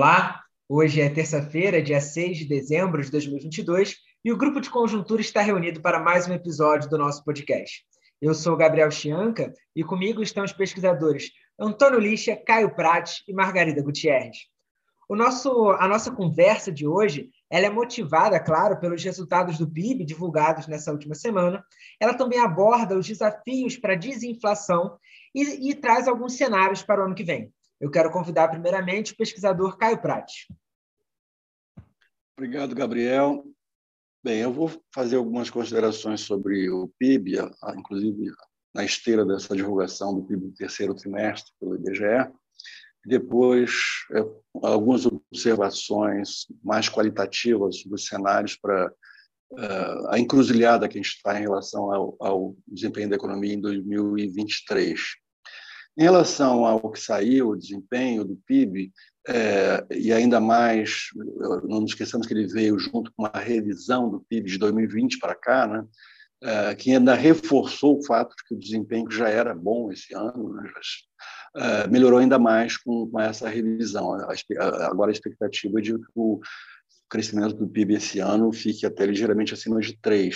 Olá, hoje é terça-feira, dia 6 de dezembro de 2022, e o grupo de conjuntura está reunido para mais um episódio do nosso podcast. Eu sou Gabriel Chianca e comigo estão os pesquisadores Antônio Lixa, Caio Prates e Margarida Gutierrez. O nosso, a nossa conversa de hoje ela é motivada, claro, pelos resultados do PIB divulgados nessa última semana. Ela também aborda os desafios para a desinflação e, e traz alguns cenários para o ano que vem. Eu quero convidar primeiramente o pesquisador Caio Prati. Obrigado, Gabriel. Bem, eu vou fazer algumas considerações sobre o PIB, inclusive na esteira dessa divulgação do PIB do terceiro trimestre pelo IBGE. Depois, é, algumas observações mais qualitativas sobre os cenários para uh, a encruzilhada que a gente está em relação ao, ao desempenho da economia em 2023. Em relação ao que saiu, o desempenho do PIB, é, e ainda mais, não nos esqueçamos que ele veio junto com uma revisão do PIB de 2020 para cá, né, é, que ainda reforçou o fato de que o desempenho já era bom esse ano, né, é, melhorou ainda mais com, com essa revisão. agora a expectativa é de que o crescimento do PIB esse ano fique até ligeiramente acima de 3%,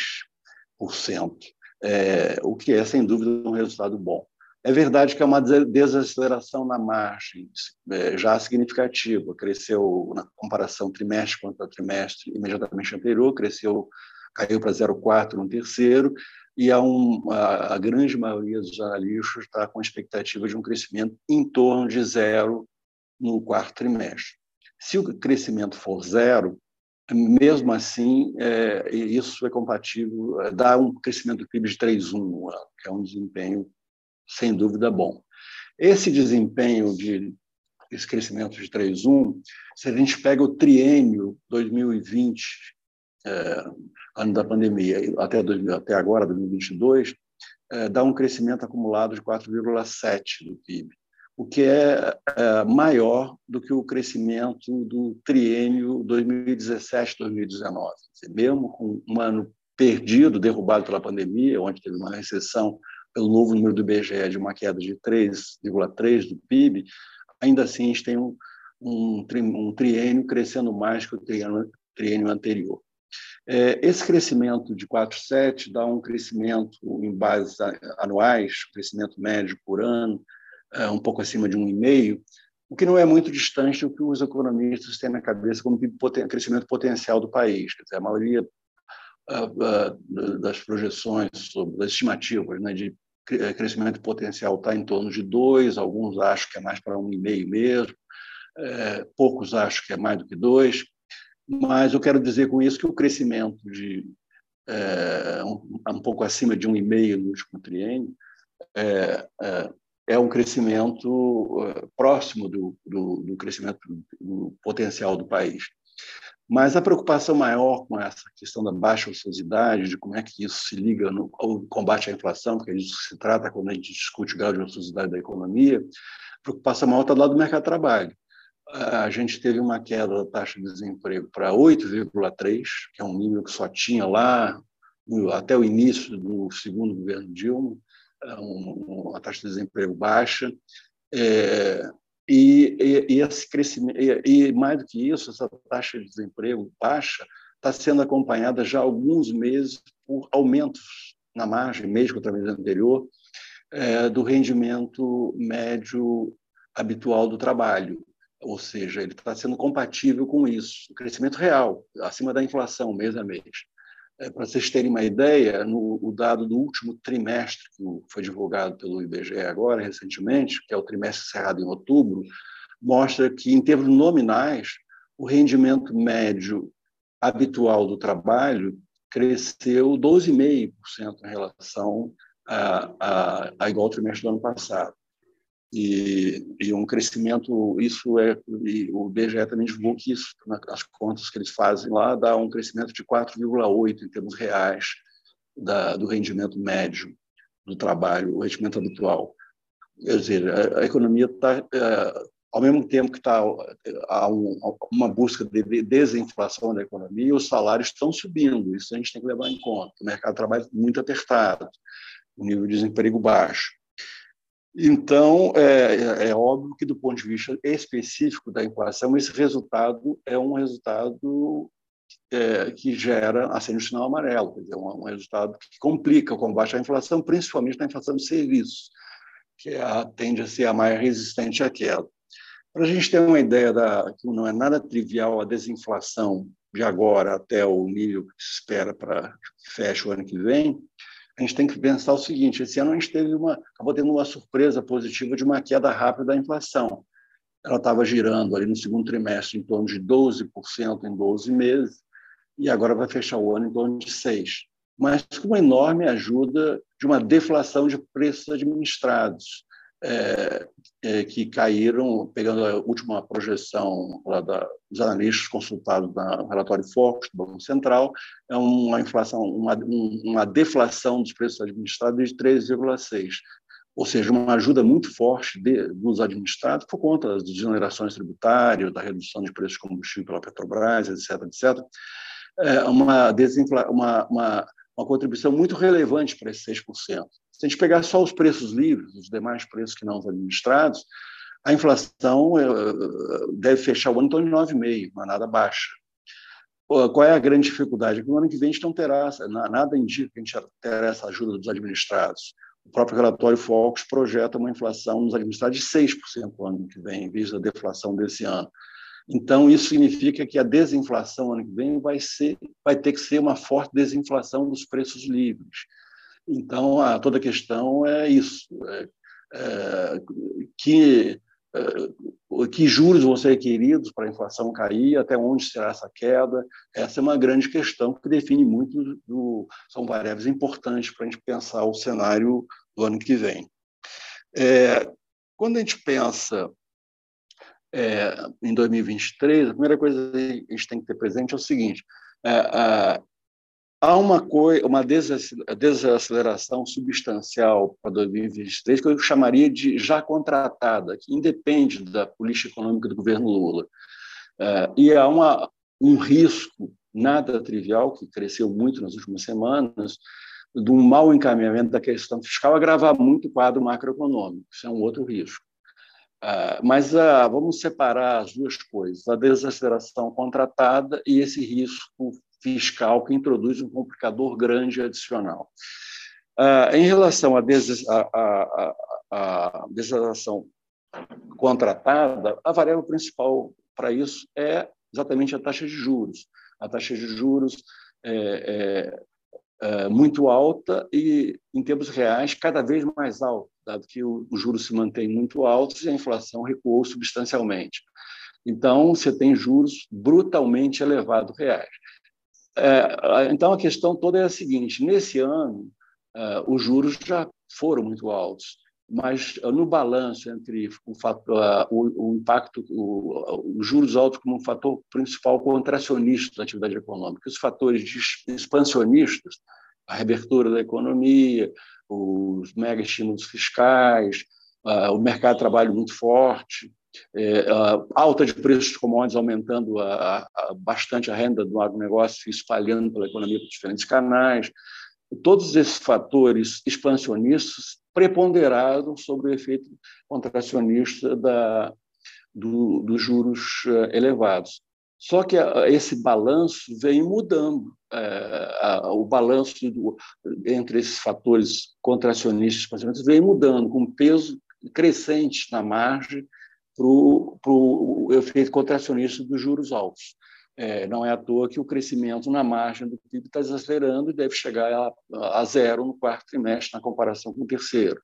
é, o que é, sem dúvida, um resultado bom. É verdade que é uma desaceleração na margem, é, já significativa. Cresceu, na comparação trimestre contra trimestre imediatamente anterior, cresceu, caiu para 0,4 no terceiro, e a, um, a, a, grande maioria dos analistas está com expectativa de um crescimento em torno de zero no quarto trimestre. Se o crescimento for zero, mesmo assim, é, isso é compatível, dá um crescimento do PIB de 3,1 no ano, que é um desempenho sem dúvida, bom. Esse desempenho de esse crescimento de 3,1, se a gente pega o triênio 2020, é, ano da pandemia, até, 2000, até agora, 2022, é, dá um crescimento acumulado de 4,7% do PIB, o que é, é maior do que o crescimento do triênio 2017-2019. Mesmo com um ano perdido, derrubado pela pandemia, onde teve uma recessão pelo novo número do IBGE de uma queda de 3,3% do PIB, ainda assim a gente tem um, um, um triênio crescendo mais que o triênio, triênio anterior. É, esse crescimento de 4,7 dá um crescimento em bases anuais, crescimento médio por ano, é, um pouco acima de 1,5, o que não é muito distante do que os economistas têm na cabeça como crescimento potencial do país. Quer dizer, a maioria das projeções, das estimativas né, de eh, crescimento potencial está em torno de 2, alguns acham que é mais para 1,5 mesmo, é, poucos acham que é mais do que 2, mas eu quero dizer com isso que o crescimento de é, um, um, pouco acima de 1,5 no último triênio é, é um crescimento próximo do, do, do crescimento do potencial do país. Mas a preocupação maior com essa questão da baixa ociosidade, de como é que isso se liga no ao combate à inflação, porque é isso se trata quando a gente discute o grau de ociosidade da economia, a preocupação maior está do lado do mercado de trabalho. A gente teve uma queda da taxa de desemprego para 8,3, que é um nível que só tinha lá até o início do segundo governo Dilma, é uma taxa de desemprego baixa. É, e, e, e esse crescimento, e, e, mais do que isso, essa taxa de desemprego baixa está sendo acompanhada já há alguns meses por aumentos na margem, mesmo contra a mês anterior, é, do rendimento médio habitual do trabalho. Ou seja, ele está sendo compatível com isso, o crescimento real, acima da inflação, mês a mês. É, Para vocês terem uma ideia, no, o dado do último trimestre, que foi divulgado pelo IBGE agora, recentemente, que é o trimestre encerrado em outubro, mostra que, em termos nominais, o rendimento médio habitual do trabalho cresceu 12,5% em relação a, a, a igual trimestre do ano passado e, e, um crescimento, isso é, o BGE também divulgou que isso, nas contas que eles fazem lá, dá um crescimento de 4,8 em termos reais da, do rendimento médio do trabalho, o rendimento habitual. Quer dizer, a, a economia está, é, ao mesmo tempo que está há um, uma busca de desinflação da economia, os salários estão subindo, isso a gente tem que levar em conta. O mercado de trabalho muito apertado, o nível de desemprego baixo. Então, é, é, óbvio que, do ponto de vista específico da inflação, esse resultado é um resultado é, que gera acende o sinal amarelo, quer dizer, um, um, resultado que complica o combate à inflação, principalmente na inflação de serviços, que é a, tende a ser a mais resistente à queda. Para a gente ter uma ideia da que não é nada trivial a desinflação de agora até o nível que se espera para que feche o ano que vem, a gente tem que pensar o seguinte: esse ano a gente teve uma, acabou tendo uma surpresa positiva de uma queda rápida da inflação. Ela estava girando ali no segundo trimestre em torno de 12% em 12 meses, e agora vai fechar o ano em torno de 6%. Mas com uma enorme ajuda de uma deflação de preços administrados é, é, que caíram, pegando a última projeção da, dos analistas consultados no relatório Focus do Banco Central, é uma inflação, uma, uma deflação dos preços administrados de 3,6 ou seja, uma ajuda muito forte de, dos administrados por conta das desonerações tributárias, da redução de preços de combustível pela Petrobras, etc., etc., é uma, uma, uma, uma contribuição muito relevante para esses 6%. Se a gente pegar só os preços livres, os demais preços que não são administrados, a inflação eh, deve fechar o ano em torno de 9,5%, mas nada baixa. Qual é a grande dificuldade? No ano que vem a gente não terá, nada indica que a gente terá essa ajuda dos administrados. O próprio relatório Focus projeta uma inflação nos administrados de 6% no ano que vem, em vez da deflação desse ano. Então, isso significa que a desinflação ano que vem vai, ser, vai ter que ser uma forte desinflação dos preços livres. Então, a, toda a questão é isso: é, é, que, é, que juros vão ser requeridos para a inflação cair, até onde será essa queda? Essa é uma grande questão que define muito, do, são variáveis importantes para a gente pensar o cenário do ano que vem. É, quando a gente pensa é, em 2023, a primeira coisa que a gente tem que ter presente é o seguinte: é, há uma, uma desaceleração substancial para 2023 que eu chamaria de já contratada, que independe da política econômica do governo Lula. É, e há uma, um risco nada trivial, que cresceu muito nas últimas semanas, de um mau encaminhamento da questão fiscal agravar muito o quadro macroeconômico. Isso é um outro risco. É, mas uh, vamos separar as duas coisas, a desaceleração contratada e esse risco fiscal que introduz um complicador grande adicional. Uh, em relação à des contratada, a variável principal para isso é exatamente a taxa de juros. A taxa de juros é, é, é muito alta e, em termos reais, cada vez mais alta, dado que os juros se mantêm muito altos e a inflação recuou substancialmente. Então, você tem juros brutalmente elevados reais. É, então, a questão toda é a seguinte: nesse ano, é, os juros já foram muito altos, mas no balanço entre o, o impacto, os juros altos como um fator principal contracionista da atividade econômica, os fatores expansionistas, a reabertura da economia, os mega estímulos fiscais, o mercado de trabalho muito forte, é, alta de preços de commodities aumentando a, a, bastante a renda do agronegócio, espalhando pela economia por diferentes canais. Todos esses fatores expansionistas preponderaram sobre o efeito contracionista da, do, dos juros eh, elevados. Só que esse balanço vem mudando. É, o balanço entre esses fatores contracionistas e expansionistas vem mudando, com peso crescente na margem para o efeito contracionista dos juros altos. É, não é à toa que o crescimento na margem do PIB está desacelerando e deve chegar a, a, zero no quarto trimestre, na comparação com o terceiro.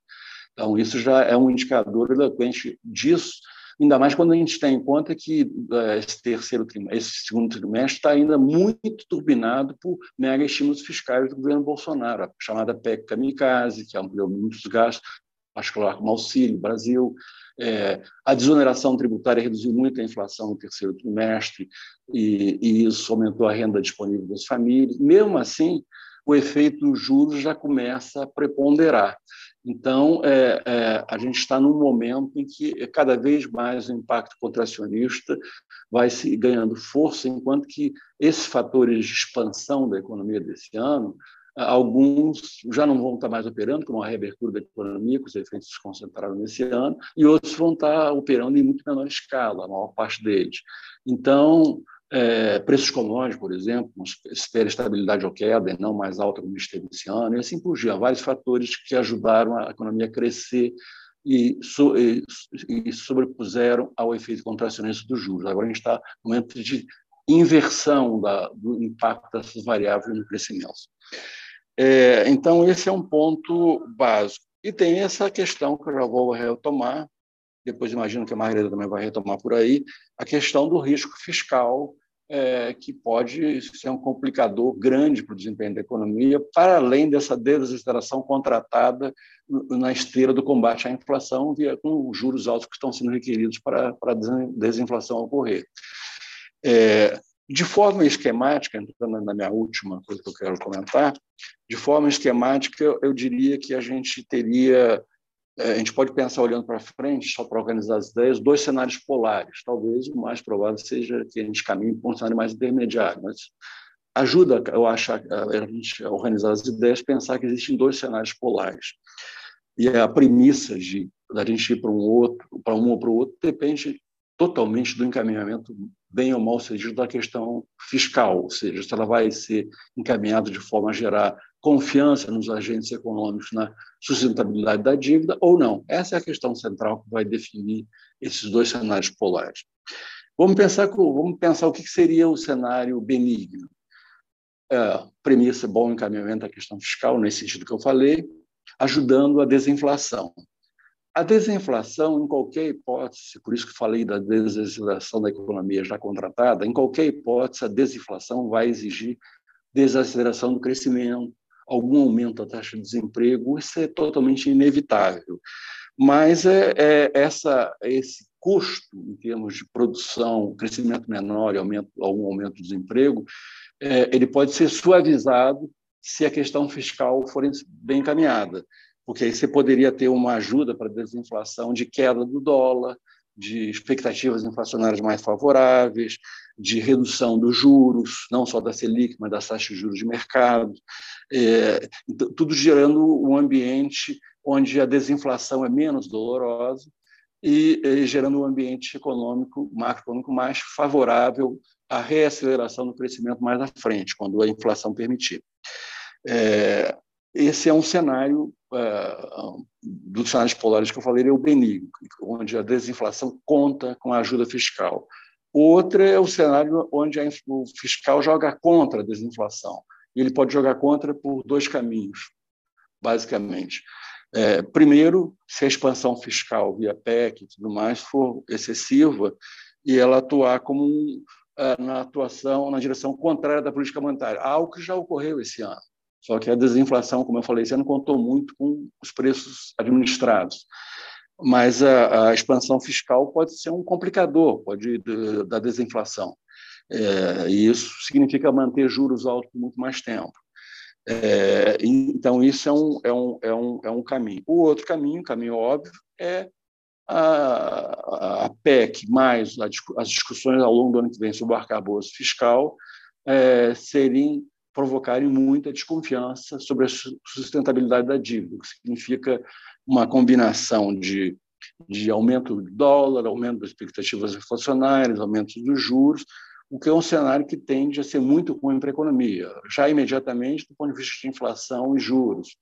Então, isso já é um indicador eloquente disso, ainda mais quando a gente tem em conta que é, esse terceiro esse segundo trimestre está ainda muito turbinado por mega estímulos fiscais do governo Bolsonaro, a chamada PEC Kamikaze, que ampliou muitos gastos, particular como Auxílio Brasil, é, a desoneração tributária reduziu muito a inflação no terceiro trimestre e, e, isso aumentou a renda disponível das famílias. Mesmo assim, o efeito dos juros já começa a preponderar. Então, é, é, a gente está num momento em que cada vez mais o impacto contracionista vai se ganhando força, enquanto que esses fatores de expansão da economia desse ano Alguns já não vão estar mais operando, como a reabertura da economia, que os efeitos se concentraram nesse ano, e outros vão estar operando em muito menor escala, a maior parte deles. Então, é, preços commodities, por exemplo, espera estabilidade ou queda, não mais alta como esteve esse ano, e assim por diante. Vários fatores que ajudaram a economia a crescer e, so, e, e sobrepuseram ao efeito contracionista dos juros. Agora a gente está no momento de inversão da, do impacto dessas variáveis no crescimento. É, então, esse é um ponto básico. E tem essa questão que eu já vou retomar, depois imagino que a Margarida também vai retomar por aí, a questão do risco fiscal, é, que pode ser um complicador grande para o desempenho da economia, para além dessa desaceleração contratada na esteira do combate à inflação, via, com os juros altos que estão sendo requeridos para, para a desinflação ocorrer. É, de forma esquemática, entrando na minha última coisa que eu quero comentar, de forma esquemática, eu diria que a gente teria, é, a gente pode pensar olhando para frente, só para organizar as ideias, dois cenários polares. Talvez o mais provável seja que a gente caminhe para um cenário mais intermediário, mas ajuda, eu acho, a gente a organizar as ideias, pensar que existem dois cenários polares. E a premissa de da gente ir para um outro, para um ou para o outro, depende totalmente do encaminhamento bem ou mal sucedido da questão fiscal, ou seja, se ela vai ser encaminhada de forma a gerar confiança nos agentes econômicos na sustentabilidade da dívida ou não. Essa é a questão central que vai definir esses dois cenários polares. Vamos pensar, vamos pensar o que seria o cenário benigno. É, premissa, bom encaminhamento da questão fiscal, nesse sentido que eu falei, ajudando a desinflação. A desinflação, em qualquer hipótese, por isso que falei da desaceleração da economia já contratada, em qualquer hipótese, a desinflação vai exigir desaceleração do crescimento, algum aumento da taxa de desemprego, isso é totalmente inevitável. Mas é, é essa, esse custo em termos de produção, crescimento menor e aumento, algum aumento do desemprego, é, ele pode ser suavizado se a questão fiscal for bem encaminhada porque aí você poderia ter uma ajuda para a desinflação de queda do dólar, de expectativas inflacionárias mais favoráveis, de redução dos juros, não só da Selic, mas das taxas de juros de mercado, é, então, tudo gerando um ambiente onde a desinflação é menos dolorosa e, e gerando um ambiente econômico, macroeconômico mais favorável à reaceleração do crescimento mais à frente, quando a inflação permitir. É, esse é um cenário uh, dos cenários polares que eu falei, é o benigno, onde a desinflação conta com a ajuda fiscal. Outra é o cenário onde o fiscal joga contra a desinflação. Ele pode jogar contra por dois caminhos, basicamente. É, primeiro, se a expansão fiscal via PEC e tudo mais for excessiva e ela atuar como um, uh, na atuação na direção contrária da política monetária, algo que já ocorreu esse ano. Só que a desinflação, como eu falei, você não contou muito com os preços administrados. Mas a, a expansão fiscal pode ser um complicador pode de, da desinflação. É, e isso significa manter juros altos por muito mais tempo. É, então, isso é um, é, um, é, um, é um caminho. O outro caminho, caminho óbvio, é a, a PEC, mais as discussões ao longo do ano que vem sobre o arcabouço fiscal, é, serem provocarem muita desconfiança sobre a sustentabilidade da dívida, o que significa uma combinação de, de aumento do dólar, aumento das expectativas inflacionárias, aumento dos juros, o que é um cenário que tende a ser muito ruim para a economia, já imediatamente do ponto de vista de inflação e juros.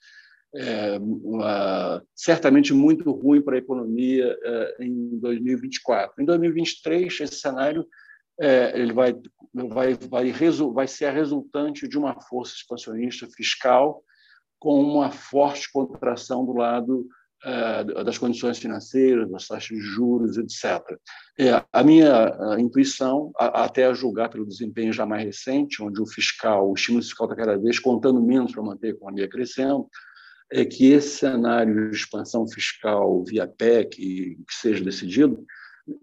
É, uma, certamente muito ruim para a economia é, em 2024. Em 2023, esse cenário é, ele vai, vai, vai, vai ser a resultante de uma força expansionista fiscal com uma forte contração do lado é, das condições financeiras, das taxas de juros, etc. É, a minha intuição, a, até a julgar pelo desempenho já mais recente, onde o fiscal, o estímulo fiscal está cada vez contando menos para manter a economia crescendo, é que esse cenário de expansão fiscal via PEC, que seja decidido,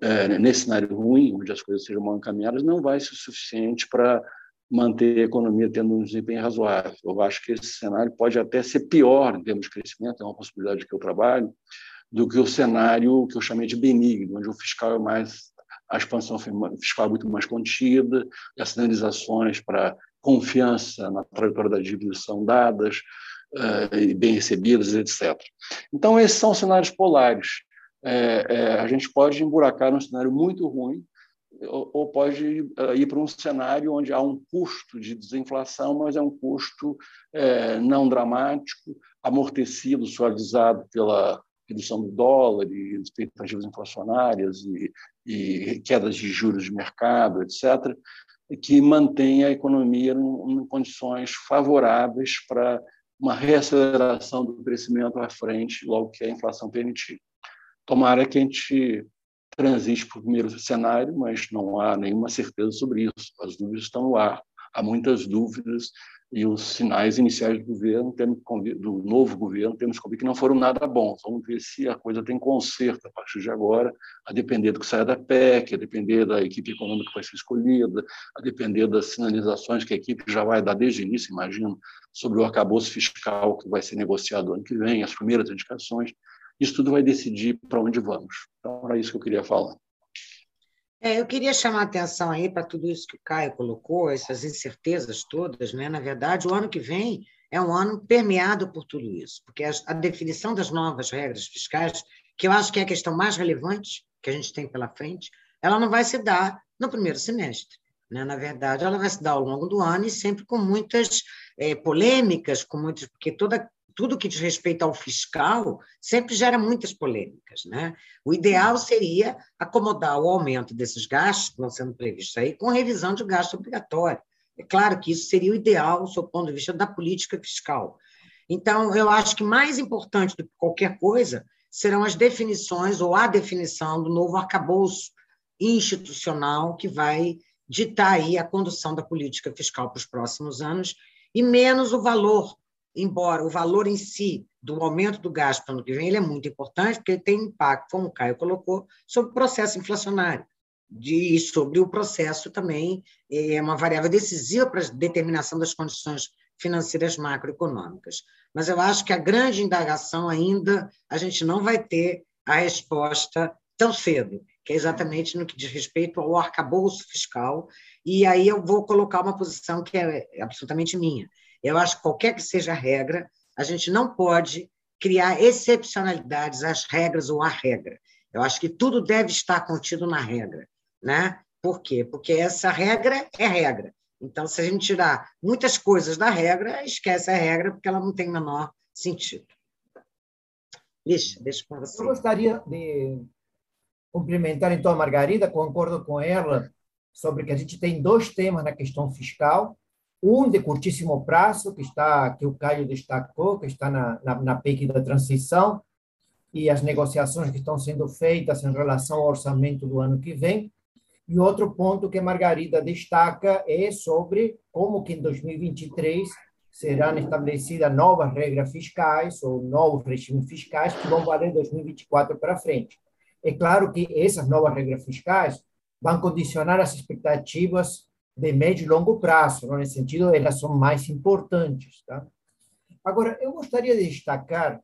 é, nesse cenário ruim, onde as coisas sejam mal encaminhadas, não vai ser suficiente para manter a economia tendo um desempenho razoável. Eu acho que esse cenário pode até ser pior em termos de crescimento, é uma possibilidade que eu trabalho, do que o cenário que eu chamei de benigno, onde o fiscal é mais a expansão fiscal é muito mais contida, as sinalizações para confiança na trajetória da dívida são dadas, uh, bem recebidas, etc. Então, esses são cenários polares. É, é, a gente pode emburacar num cenário muito ruim, ou, ou pode ir para um cenário onde há um custo de desinflação, mas é um custo é, não dramático, amortecido, suavizado pela redução do dólar e expectativas inflacionárias e, e quedas de juros de mercado, etc., que mantém a economia em condições favoráveis para uma reaceleração do crescimento à frente, logo que a inflação permitir. Tomara que a gente transite para o primeiro cenário, mas não há nenhuma certeza sobre isso. As dúvidas estão no ar. Há muitas dúvidas e os sinais iniciais do governo, do novo governo, temos que que não foram nada bons. Vamos ver se a coisa tem conserto a partir de agora, a depender do que saia da PEC, a depender da equipe econômica que vai ser escolhida, a depender das sinalizações que a equipe já vai dar desde o início, imagino, sobre o arcabouço fiscal que vai ser negociado ano que vem, as primeiras indicações. Isso tudo vai decidir para onde vamos. Então, era isso que eu queria falar. É, eu queria chamar a atenção aí para tudo isso que o Caio colocou, essas incertezas todas, né? Na verdade, o ano que vem é um ano permeado por tudo isso, porque a, definição das novas regras fiscais, que eu acho que é a questão mais relevante que a gente tem pela frente, ela não vai se dar no primeiro semestre. Né? Na verdade, ela vai se dar ao longo do ano e sempre com muitas é, polêmicas, com muitas, porque toda tudo que diz respeito ao fiscal sempre gera muitas polêmicas. Né? O ideal seria acomodar o aumento desses gastos que estão sendo previstos aí com revisão de gasto obrigatório. É claro que isso seria o ideal, do ponto de vista da política fiscal. Então, eu acho que mais importante do que qualquer coisa serão as definições ou a definição do novo arcabouço institucional que vai ditar aí a condução da política fiscal para os próximos anos e menos o valor embora o valor em si do aumento do gasto para o ano que vem ele é muito importante, porque ele tem impacto, como o Caio colocou, sobre o processo inflacionário de, sobre o processo também, é uma variável decisiva para a determinação das condições financeiras macroeconômicas. Mas eu acho que a grande indagação ainda, a gente não vai ter a resposta tão cedo, que é exatamente no que diz respeito ao arcabouço fiscal, e aí eu vou colocar uma posição que é absolutamente minha. Eu acho que qualquer que seja a regra, a gente não pode criar excepcionalidades às regras ou à regra. Eu acho que tudo deve estar contido na regra. Né? Por quê? Porque essa regra é regra. Então, se a gente tirar muitas coisas da regra, esquece a regra, porque ela não tem menor sentido. Lixa, deixa com você. Eu gostaria de cumprimentar, então, a Margarida, concordo com ela sobre que a gente tem dois temas na questão fiscal, um de curtíssimo prazo, que está que o Caio destacou, que está na, na, na da transição, e as negociações que estão sendo feitas em relação ao orçamento do ano que vem. E outro ponto que a Margarida destaca é sobre como que em 2023 serão estabelecidas novas regras fiscais ou novos regimes fiscais que vão valer 2024 para frente. É claro que essas novas regras fiscais vão condicionar as expectativas de médio e longo prazo, no sentido, elas são mais importantes. Tá? Agora, eu gostaria de destacar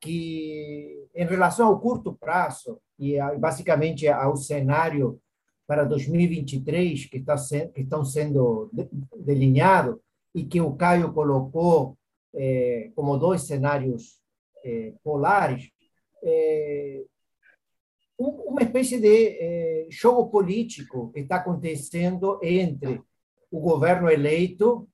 que, em relação ao curto prazo, e basicamente ao cenário para 2023 que, está que estão sendo delineados, e que o Caio colocou eh, como dois cenários eh, polares, eh, uma espécie de eh, jogo político que está acontecendo entre o governo eleito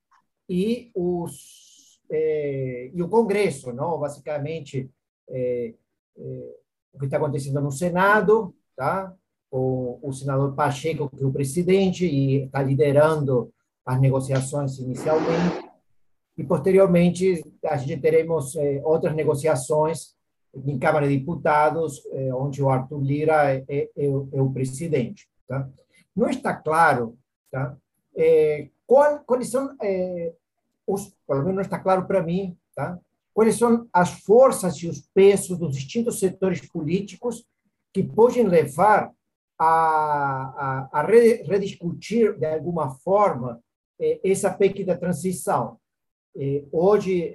e os eh, e o Congresso, não? Basicamente eh, eh, o que está acontecendo no Senado, tá? Com o senador Pacheco que é o presidente e está liderando as negociações inicialmente e posteriormente a gente teremos eh, outras negociações em Câmara de Deputados, eh, onde o Arthur Lira é, é, é, é o presidente. Tá? Não está claro tá? É, qual, quais são, é, os, pelo menos não está claro para mim, tá? quais são as forças e os pesos dos distintos setores políticos que podem levar a, a, a rediscutir, de alguma forma, essa PEC da transição. Hoje,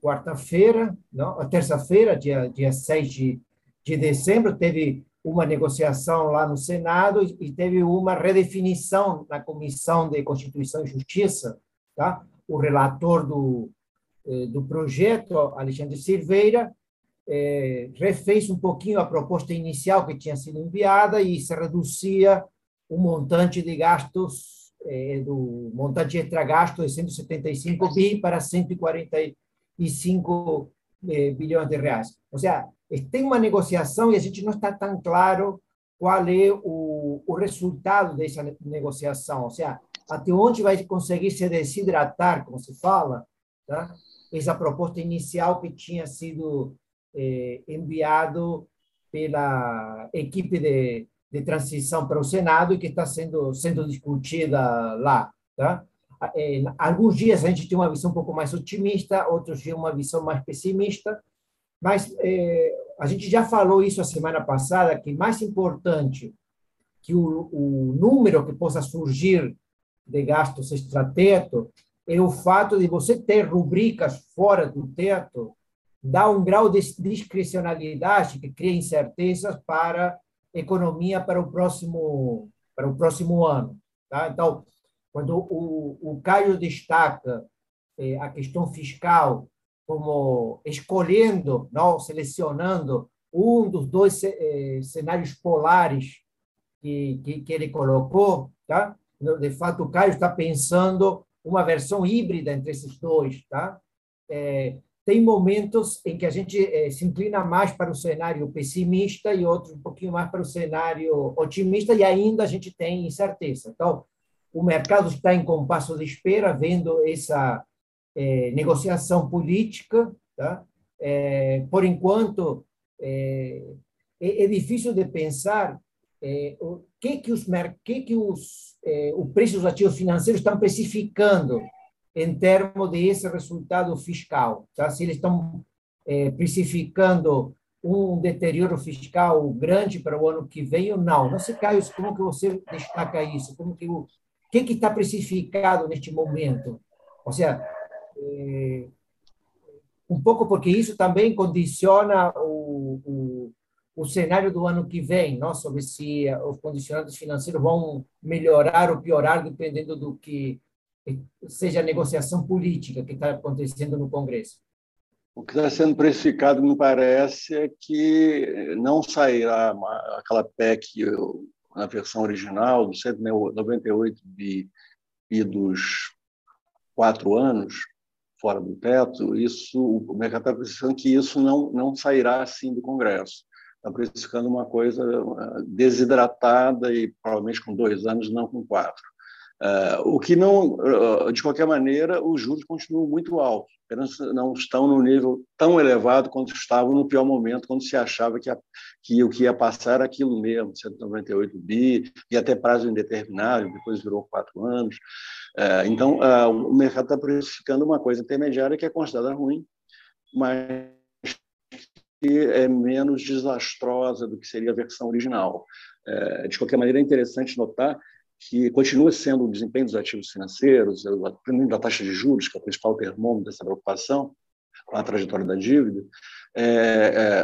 quarta-feira, não, terça-feira, dia, dia 6 de, de dezembro, teve uma negociação lá no Senado e teve uma redefinição na Comissão de Constituição e Justiça tá? O relator do, eh, do projeto, Alexandre Silveira, é, refez um pouquinho a proposta inicial que tinha sido enviada e se reduzia o montante de gastos, é, do montante extra gasto de 175 bi para 145 é, bilhões de reais. Ou seja, tem uma negociação e a gente não está tão claro qual é o, o resultado dessa negociação. Ou seja, até onde vai conseguir se desidratar, como se fala, tá? essa proposta inicial que tinha sido eh, enviado pela equipe de, de transição para o Senado e que está sendo sendo discutida lá, tá? Eh, alguns dias a gente tem uma visão um pouco mais otimista, outros dias uma visão mais pessimista, mas eh, a gente já falou isso a semana passada que mais importante que o, o número que possa surgir de gastos extrateto é o fato de você ter rubricas fora do teto dá um grau de discricionalidade que cria incertezas para economia para o próximo para o próximo ano. Tá? Então, quando o, o Caio destaca eh, a questão fiscal como escolhendo, não selecionando um dos dois eh, cenários polares que, que, que, ele colocou, tá? De fato, o Caio está pensando uma versão híbrida entre esses dois, tá? É, tem momentos em que a gente eh, se inclina mais para o cenário pessimista e outros um pouquinho mais para o cenário otimista, e ainda a gente tem incerteza. Então, o mercado está em compasso de espera, vendo essa eh, negociação política. Tá? Eh, por enquanto, é, é, difícil de pensar o que que os que que os os preços dos ativos financeiros estão precificando em termos desse resultado fiscal. Tá? Se eles estão é, precificando um deterioro fiscal grande para o ano que vem ou não. Não se cai como que você destaca isso? Como que o que que está precificado neste momento? Ou seja, é, um pouco porque isso também condiciona o, o, o cenário do ano que vem, não? sobre se os condicionantes financeiros vão melhorar ou piorar dependendo do que seja a negociação política que está acontecendo no Congresso? O que está sendo precificado, me parece, é que não sairá aquela PEC na versão original, dos 198 bi, bi dos quatro anos, fora do teto, isso, o mercado está precificando que isso não, não sairá assim do Congresso. Está precificando uma coisa eh, desidratada e provavelmente com dois anos, não com quatro. Uh, o que não, uh, de qualquer maneira, os juros continuam muito altos, apenas não estão no nível tão elevado quanto estavam no pior momento, quando se achava que, a, que o que ia passar era aquilo mesmo, 198 bi, e até prazo indeterminado, depois virou quatro anos. Uh, então, o mercado está precificando uma coisa intermediária que é considerada ruim, mas que é menos desastrosa do que seria a versão original. de qualquer maneira, é interessante notar que continua sendo o desempenho dos ativos financeiros, o da taxa de juros, que é o principal termômetro dessa preocupação, com a trajetória da dívida, é,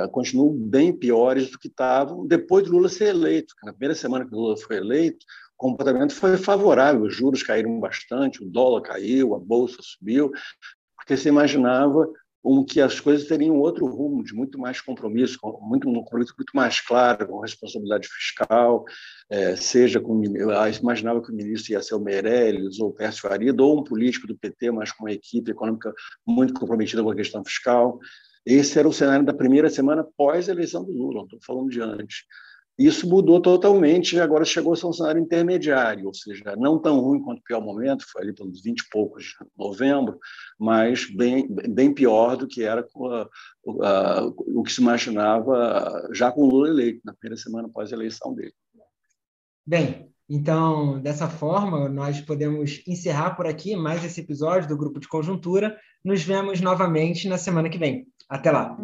é, continuam bem piores do que estavam depois do Lula ser eleito. Na primeira semana que Lula foi eleito, o comportamento foi favorável, os juros caíram bastante, o dólar caiu, a bolsa subiu, porque se imaginava um, que as coisas teriam outro rumo, de muito mais compromisso, muito, um compromisso muito mais claro com responsabilidade fiscal, é, seja com. Eu imaginava que o ministro ia ser o Meirelles ou o Pércio Farid, ou um político do PT, mas com uma equipe econômica muito comprometida com a questão fiscal. Esse era o cenário da primeira semana pós-eleição do Lula, não estou falando de antes. Isso mudou totalmente e agora chegou a ser um cenário intermediário, ou seja, não tão ruim quanto o pior momento, foi ali pelos 20 e poucos de novembro, mas bem, bem pior do que era a, a, o que se imaginava já com o Lula eleito, na primeira semana após a eleição dele. Bem, então, dessa forma, nós podemos encerrar por aqui mais esse episódio do Grupo de Conjuntura. Nos vemos novamente na semana que vem. Até lá!